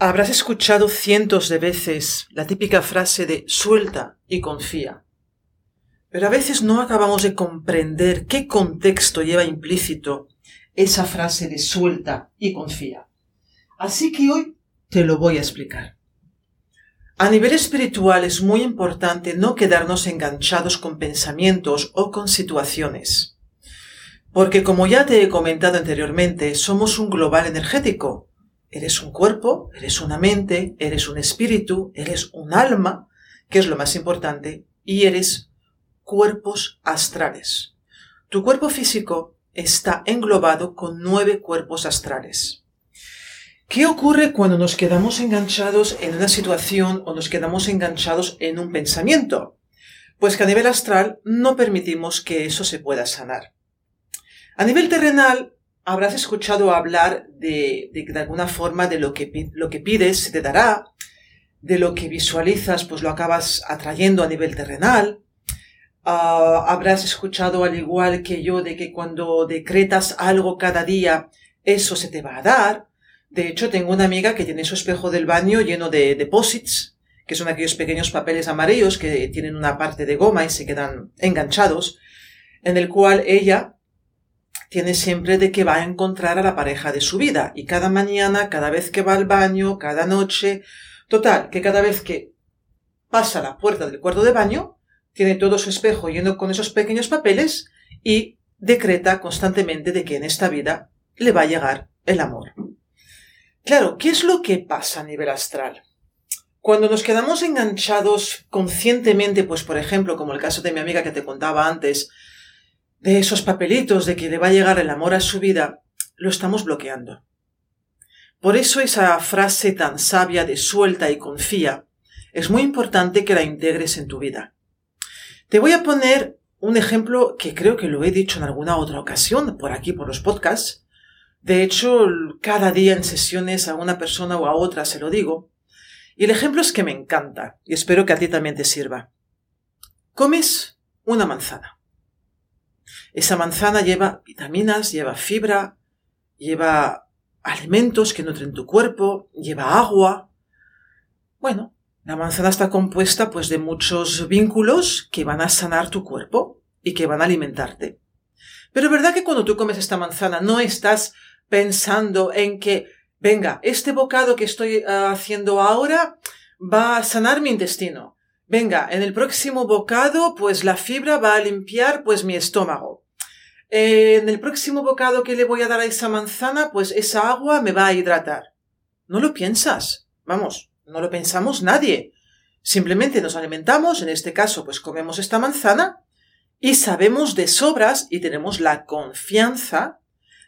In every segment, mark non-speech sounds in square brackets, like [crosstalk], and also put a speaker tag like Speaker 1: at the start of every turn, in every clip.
Speaker 1: Habrás escuchado cientos de veces la típica frase de suelta y confía. Pero a veces no acabamos de comprender qué contexto lleva implícito esa frase de suelta y confía. Así que hoy te lo voy a explicar. A nivel espiritual es muy importante no quedarnos enganchados con pensamientos o con situaciones. Porque como ya te he comentado anteriormente, somos un global energético Eres un cuerpo, eres una mente, eres un espíritu, eres un alma, que es lo más importante, y eres cuerpos astrales. Tu cuerpo físico está englobado con nueve cuerpos astrales. ¿Qué ocurre cuando nos quedamos enganchados en una situación o nos quedamos enganchados en un pensamiento? Pues que a nivel astral no permitimos que eso se pueda sanar. A nivel terrenal habrás escuchado hablar de, de, alguna forma de lo que, lo que pides se te dará, de lo que visualizas pues lo acabas atrayendo a nivel terrenal. Ah, habrás escuchado al igual que yo de que cuando decretas algo cada día, eso se te va a dar. De hecho, tengo una amiga que tiene su espejo del baño lleno de deposits, que son aquellos pequeños papeles amarillos que tienen una parte de goma y se quedan enganchados, en el cual ella tiene siempre de que va a encontrar a la pareja de su vida. Y cada mañana, cada vez que va al baño, cada noche, total, que cada vez que pasa la puerta del cuarto de baño, tiene todo su espejo lleno con esos pequeños papeles y decreta constantemente de que en esta vida le va a llegar el amor. Claro, ¿qué es lo que pasa a nivel astral? Cuando nos quedamos enganchados conscientemente, pues por ejemplo, como el caso de mi amiga que te contaba antes, de esos papelitos de que le va a llegar el amor a su vida, lo estamos bloqueando. Por eso esa frase tan sabia de suelta y confía es muy importante que la integres en tu vida. Te voy a poner un ejemplo que creo que lo he dicho en alguna otra ocasión por aquí, por los podcasts. De hecho, cada día en sesiones a una persona o a otra se lo digo. Y el ejemplo es que me encanta y espero que a ti también te sirva. Comes una manzana. Esa manzana lleva vitaminas, lleva fibra, lleva alimentos que nutren tu cuerpo, lleva agua. Bueno, la manzana está compuesta pues de muchos vínculos que van a sanar tu cuerpo y que van a alimentarte. Pero ¿verdad que cuando tú comes esta manzana no estás pensando en que, venga, este bocado que estoy ah, haciendo ahora va a sanar mi intestino? Venga, en el próximo bocado, pues la fibra va a limpiar, pues mi estómago. En el próximo bocado que le voy a dar a esa manzana, pues esa agua me va a hidratar. No lo piensas. Vamos, no lo pensamos nadie. Simplemente nos alimentamos, en este caso, pues comemos esta manzana y sabemos de sobras y tenemos la confianza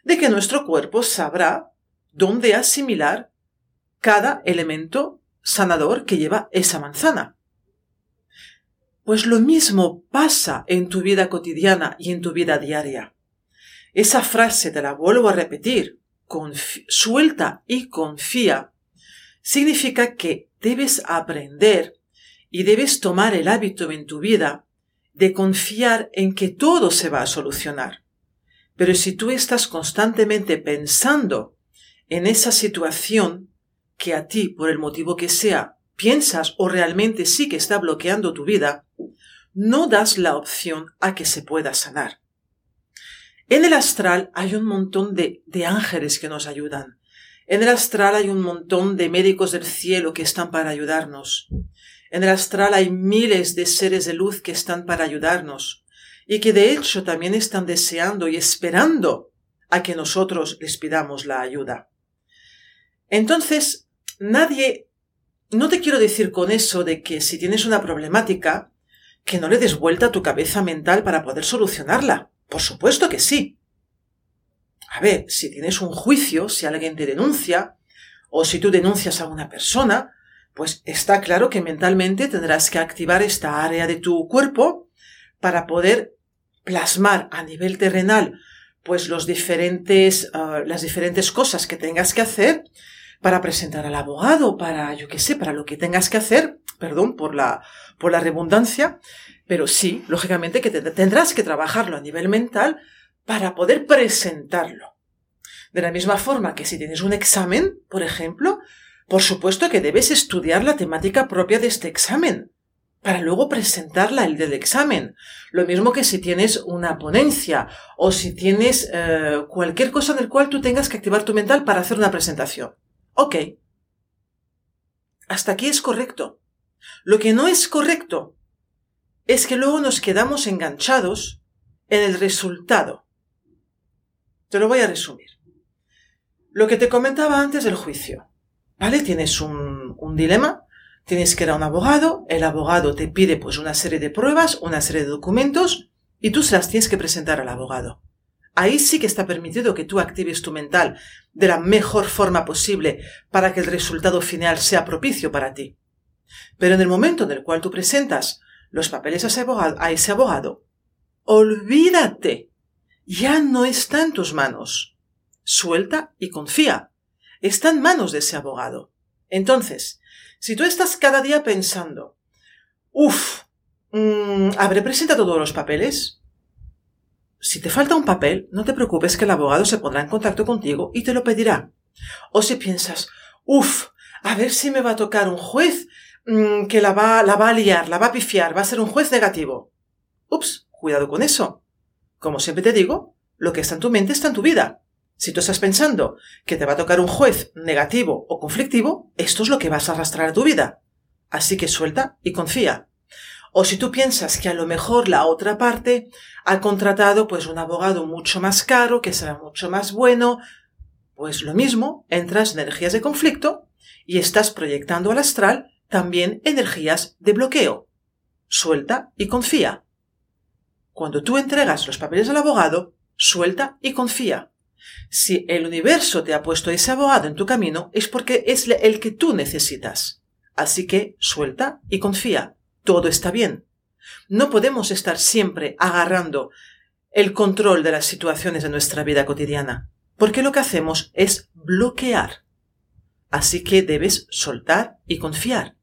Speaker 1: de que nuestro cuerpo sabrá dónde asimilar cada elemento sanador que lleva esa manzana. Pues lo mismo pasa en tu vida cotidiana y en tu vida diaria. Esa frase te la vuelvo a repetir, suelta y confía, significa que debes aprender y debes tomar el hábito en tu vida de confiar en que todo se va a solucionar. Pero si tú estás constantemente pensando en esa situación que a ti, por el motivo que sea, piensas o realmente sí que está bloqueando tu vida, no das la opción a que se pueda sanar. En el astral hay un montón de, de ángeles que nos ayudan. En el astral hay un montón de médicos del cielo que están para ayudarnos. En el astral hay miles de seres de luz que están para ayudarnos y que de hecho también están deseando y esperando a que nosotros les pidamos la ayuda. Entonces, nadie, no te quiero decir con eso de que si tienes una problemática, que no le des vuelta a tu cabeza mental para poder solucionarla. Por supuesto que sí. A ver, si tienes un juicio, si alguien te denuncia, o si tú denuncias a una persona, pues está claro que mentalmente tendrás que activar esta área de tu cuerpo para poder plasmar a nivel terrenal pues los diferentes, ah, las diferentes cosas que tengas que hacer para presentar al abogado, para, yo qué sé, para lo que tengas que hacer, perdón por la, por la redundancia, pero sí, lógicamente que tendrás que trabajarlo a nivel mental para poder presentarlo. De la misma forma que si tienes un examen, por ejemplo, por supuesto que debes estudiar la temática propia de este examen para luego presentarla el del examen. Lo mismo que si tienes una ponencia o si tienes eh, cualquier cosa en el cual tú tengas que activar tu mental para hacer una presentación. Ok. Hasta aquí es correcto. Lo que no es correcto es que luego nos quedamos enganchados en el resultado. Te lo voy a resumir. Lo que te comentaba antes del juicio. ¿Vale? Tienes un, dilema, tienes que ir a un abogado, el abogado te pide pues una serie de pruebas, una serie de documentos, y tú se las tienes que presentar al abogado. Ahí sí que está permitido que tú actives tu mental de la mejor forma posible para que el resultado final sea propicio para ti. Pero en el momento en el cual tú presentas los papeles a ese abogado, olvídate. Ya no está en tus manos. Suelta y confía. Está en manos de ese abogado. Entonces, si tú estás cada día pensando, uff, mm, ¿habré presentado todos los papeles? Si te falta un papel, no te preocupes que el abogado se pondrá en contacto contigo y te lo pedirá. O si piensas, uff, a ver si me va a tocar un juez mm, que la va, la va a liar, la va a pifiar, va a ser un juez negativo. Ups, cuidado con eso. Como siempre te digo, lo que está en tu mente está en tu vida. Si tú estás pensando que te va a tocar un juez negativo o conflictivo, esto es lo que vas a arrastrar a tu vida. Así que suelta y confía. O si tú piensas que a lo mejor la otra parte ha contratado pues un abogado mucho más caro, que será mucho más bueno, pues lo mismo, entras en energías de conflicto y estás proyectando al astral también energías de bloqueo. Suelta y confía. Cuando tú entregas los papeles al abogado, suelta y confía. Si el universo te ha puesto ese abogado en tu camino, es porque es el que tú necesitas. Así que suelta y confía todo está bien. No podemos estar siempre agarrando el control de las situaciones de nuestra vida cotidiana, porque lo que hacemos es bloquear. Así que debes soltar y confiar.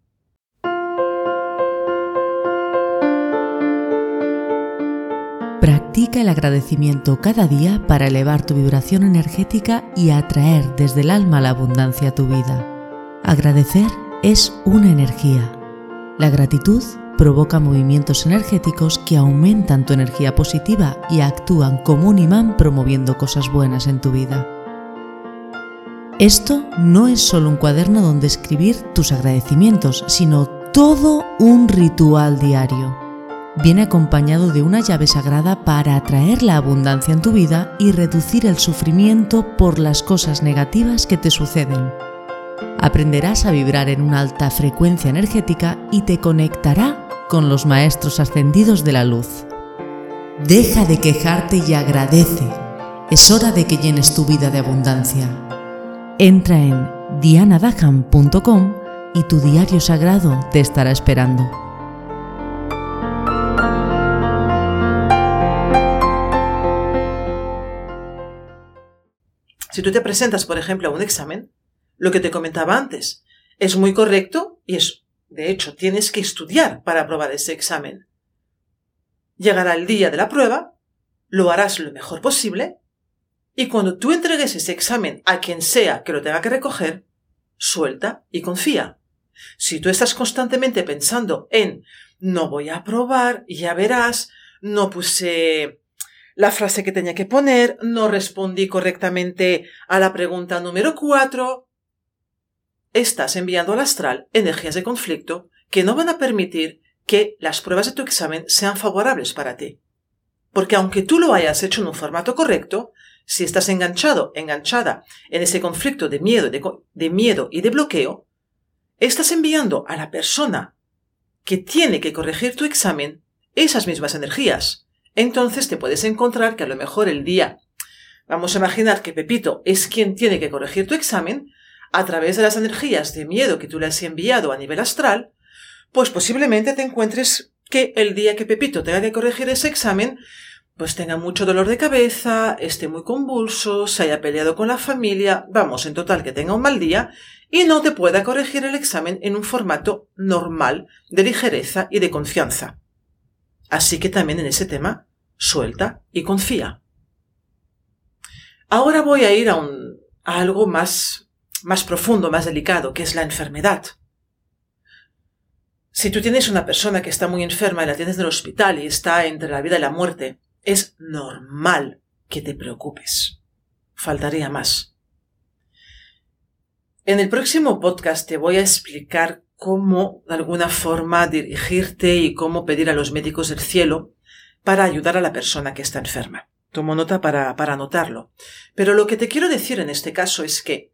Speaker 2: Practica el agradecimiento cada día para elevar tu vibración energética y atraer desde el alma la abundancia a tu vida. Agradecer es una energía la gratitud provoca movimientos energéticos que aumentan tu energía positiva y actúan como un imán promoviendo cosas buenas en tu vida. Esto no es solo un cuaderno donde escribir tus agradecimientos, sino todo un ritual diario. Viene acompañado de una llave sagrada para atraer la abundancia en tu vida y reducir el sufrimiento por las cosas negativas que te suceden aprenderás a vibrar en una alta frecuencia energética y te conectará con los maestros ascendidos de la luz. Deja de quejarte y agradece. Es hora de que llenes tu vida de abundancia. Entra en dianadaham.com y tu diario sagrado te estará esperando.
Speaker 1: Si tú te presentas, por ejemplo, a un examen, lo que te comentaba antes. Es muy correcto y es, de hecho, tienes que estudiar para aprobar ese examen. Llegará el día de la prueba, lo harás lo mejor posible y cuando tú entregues ese examen a quien sea que lo tenga que recoger, suelta y confía. Si tú estás constantemente pensando en no voy a aprobar, ya verás, no puse la frase que tenía que poner, no respondí correctamente a la pregunta número cuatro, estás enviando al astral energías de conflicto que no van a permitir que las pruebas de tu examen sean favorables para ti. Porque aunque tú lo hayas hecho en un formato correcto, si estás enganchado, enganchada en ese conflicto de miedo, de, miedo y de bloqueo, estás enviando a la persona que tiene que corregir tu examen esas mismas energías. Entonces te puedes encontrar que a lo mejor el día, vamos a imaginar que Pepito es quien tiene que corregir tu examen, a través de las energías de miedo que tú le has enviado a nivel astral, pues posiblemente te encuentres que el día que Pepito tenga que corregir ese examen, pues tenga mucho dolor de cabeza, esté muy convulso, se haya peleado con la familia, vamos, en total que tenga un mal día y no te pueda corregir el examen en un formato normal de ligereza y de confianza. Así que también en ese tema, suelta y confía. Ahora voy a ir a, un, a algo más, más profundo, más delicado, que es la enfermedad. Si tú tienes una persona que está muy enferma y la tienes en el hospital y está entre la vida y la muerte, es normal que te preocupes. Faltaría más. En el próximo podcast te voy a explicar cómo, de alguna forma, dirigirte y cómo pedir a los médicos del cielo para ayudar a la persona que está enferma. Tomo nota para, para anotarlo. Pero lo que te quiero decir en este caso es que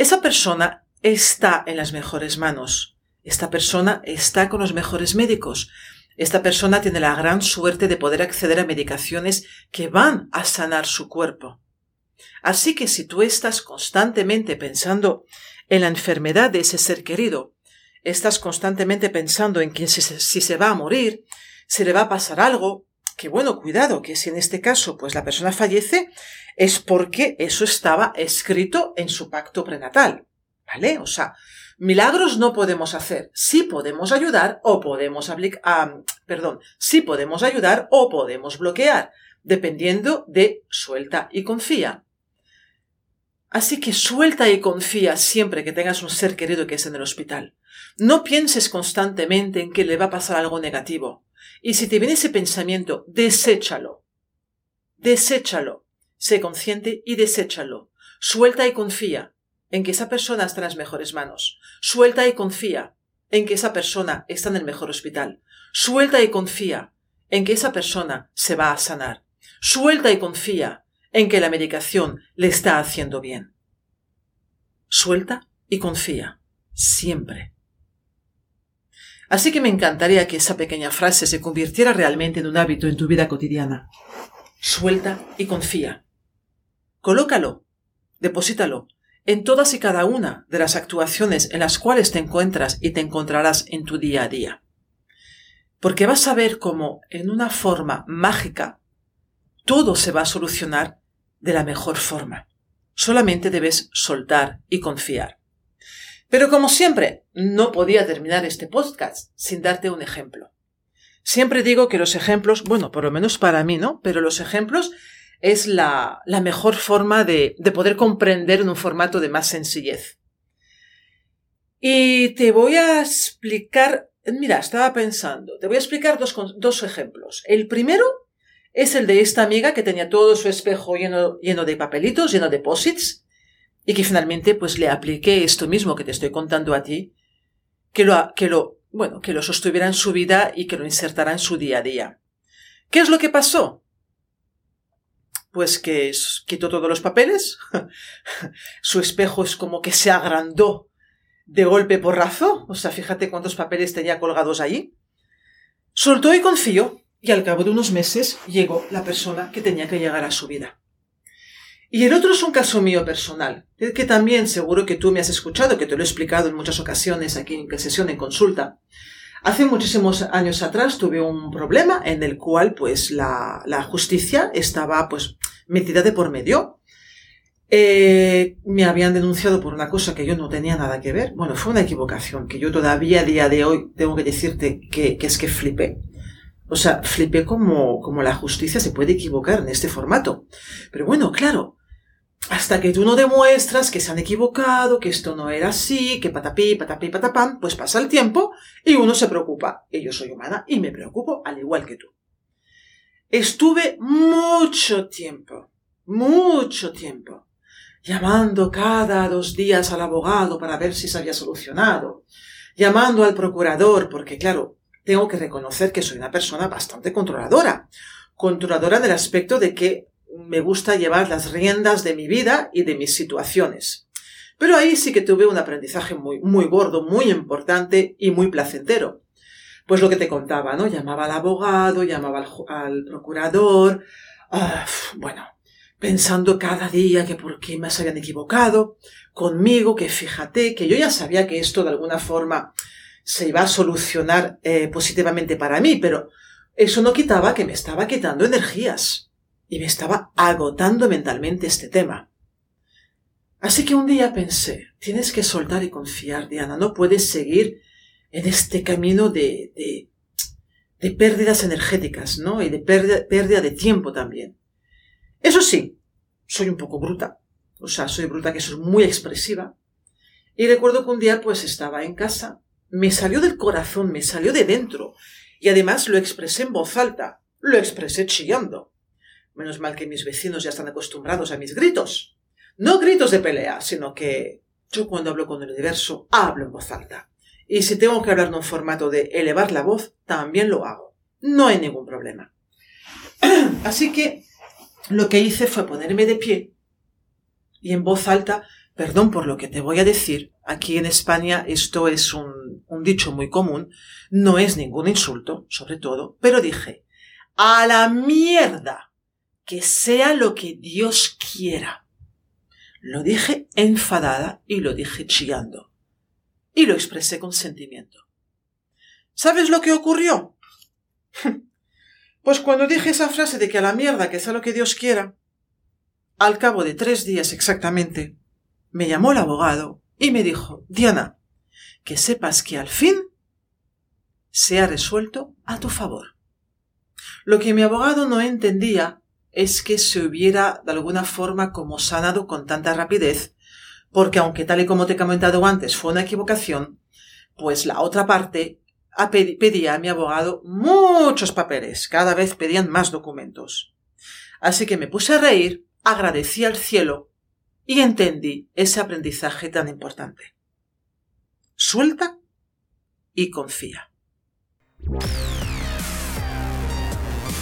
Speaker 1: esa persona está en las mejores manos. Esta persona está con los mejores médicos. Esta persona tiene la gran suerte de poder acceder a medicaciones que van a sanar su cuerpo. Así que si tú estás constantemente pensando en la enfermedad de ese ser querido, estás constantemente pensando en que si, si se va a morir, se le va a pasar algo, que bueno, cuidado, que si en este caso pues la persona fallece, es porque eso estaba escrito en su pacto prenatal. ¿Vale? O sea, Milagros no podemos hacer. Sí podemos ayudar o podemos aplicar, perdón, sí podemos ayudar o podemos bloquear, dependiendo de suelta y confía. Así que suelta y confía siempre que tengas un ser querido que es en el hospital. No pienses constantemente en que le va a pasar algo negativo. Y si te viene ese pensamiento, deséchalo. Deséchalo. Sé consciente y deséchalo. Suelta y confía en que esa persona está en las mejores manos. Suelta y confía en que esa persona está en el mejor hospital. Suelta y confía en que esa persona se va a sanar. Suelta y confía en que la medicación le está haciendo bien. Suelta y confía. Siempre. Así que me encantaría que esa pequeña frase se convirtiera realmente en un hábito en tu vida cotidiana. Suelta y confía. Colócalo, deposítalo en todas y cada una de las actuaciones en las cuales te encuentras y te encontrarás en tu día a día. Porque vas a ver cómo, en una forma mágica, todo se va a solucionar de la mejor forma. Solamente debes soltar y confiar. Pero como siempre, no podía terminar este podcast sin darte un ejemplo. Siempre digo que los ejemplos, bueno, por lo menos para mí, ¿no? Pero los ejemplos es la, mejor forma de, poder comprender en un formato de más sencillez. Y te voy a explicar, mira, estaba pensando, te voy a explicar dos, dos ejemplos. El primero es el de esta amiga que tenía todo su espejo lleno, lleno de papelitos, lleno de posits, y que finalmente pues le apliqué esto mismo que te estoy contando a ti, que lo, que lo, bueno, que lo sostuviera en su vida y que lo insertara en su día a día. ¿Qué es lo que pasó? pues que quitó todos los papeles, [laughs] su espejo es como que se agrandó de golpe porrazo, o sea, fíjate cuántos papeles tenía colgados allí, soltó y confió, y al cabo de unos meses llegó la persona que tenía que llegar a su vida. Y el otro es un caso mío personal, que también seguro que tú me has escuchado, que te lo he explicado en muchas ocasiones aquí en sesión, en consulta. Hace muchísimos años atrás tuve un problema en el cual pues la, la justicia estaba pues metida de por medio. Eh, me habían denunciado por una cosa que yo no tenía nada que ver. Bueno, fue una equivocación que yo todavía a día de hoy tengo que decirte que, que es que flipé. O sea, flipé como, como la justicia se puede equivocar en este formato. Pero bueno, claro, hasta que tú no demuestras que se han equivocado, que esto no era así, que patapí, patapí, patapán, pues pasa el tiempo y uno se preocupa. Y yo soy humana y me preocupo al igual que tú. Estuve mucho tiempo, mucho tiempo, llamando cada dos días al abogado para ver si se había solucionado, llamando al procurador, porque claro, tengo que reconocer que soy una persona bastante controladora. Controladora en el aspecto de que me gusta llevar las riendas de mi vida y de mis situaciones. Pero ahí sí que tuve un aprendizaje muy, muy gordo, muy importante y muy placentero. Pues lo que te contaba, ¿no? Llamaba al abogado, llamaba al, procurador, ah, bueno, pensando cada día que por qué me habían equivocado conmigo, que fíjate, que yo ya sabía que esto de alguna forma se iba a solucionar eh, positivamente para mí, pero eso no quitaba que me estaba quitando energías y me estaba agotando mentalmente este tema. Así que un día pensé, tienes que soltar y confiar, Diana, no puedes seguir en este camino de, de, de pérdidas energéticas, ¿no? Y de pérdida, pérdida de tiempo también. Eso sí, soy un poco bruta. O sea, soy bruta que soy muy expresiva. Y recuerdo que un día pues estaba en casa, me salió del corazón, me salió de dentro. Y además lo expresé en voz alta, lo expresé chillando. Menos mal que mis vecinos ya están acostumbrados a mis gritos. No gritos de pelea, sino que yo cuando hablo con el universo hablo en voz alta. Y si tengo que hablar en un formato de elevar la voz, también lo hago. No hay ningún problema. [clears throat] Así que lo que hice fue ponerme de pie y en voz alta, perdón por lo que te voy a decir, aquí en España esto es un, un dicho muy común, no es ningún insulto, sobre todo, pero dije, a la mierda, que sea lo que Dios quiera. Lo dije enfadada y lo dije chillando. Y lo expresé con sentimiento. ¿Sabes lo que ocurrió? [laughs] Pues cuando dije esa frase de que a la mierda, que sea lo que Dios quiera, al cabo de tres días exactamente, me llamó el abogado y me dijo, Diana, que sepas que al fin se ha resuelto a tu favor. Lo que mi abogado no entendía es que se hubiera de alguna forma como sanado con tanta rapidez, porque aunque tal y como te he comentado antes fue una equivocación, pues la otra parte pedía a mi abogado muchos papeles, cada vez pedían más documentos. Así que me puse a reír, agradecí al cielo y entendí ese aprendizaje tan importante. Suelta y confía.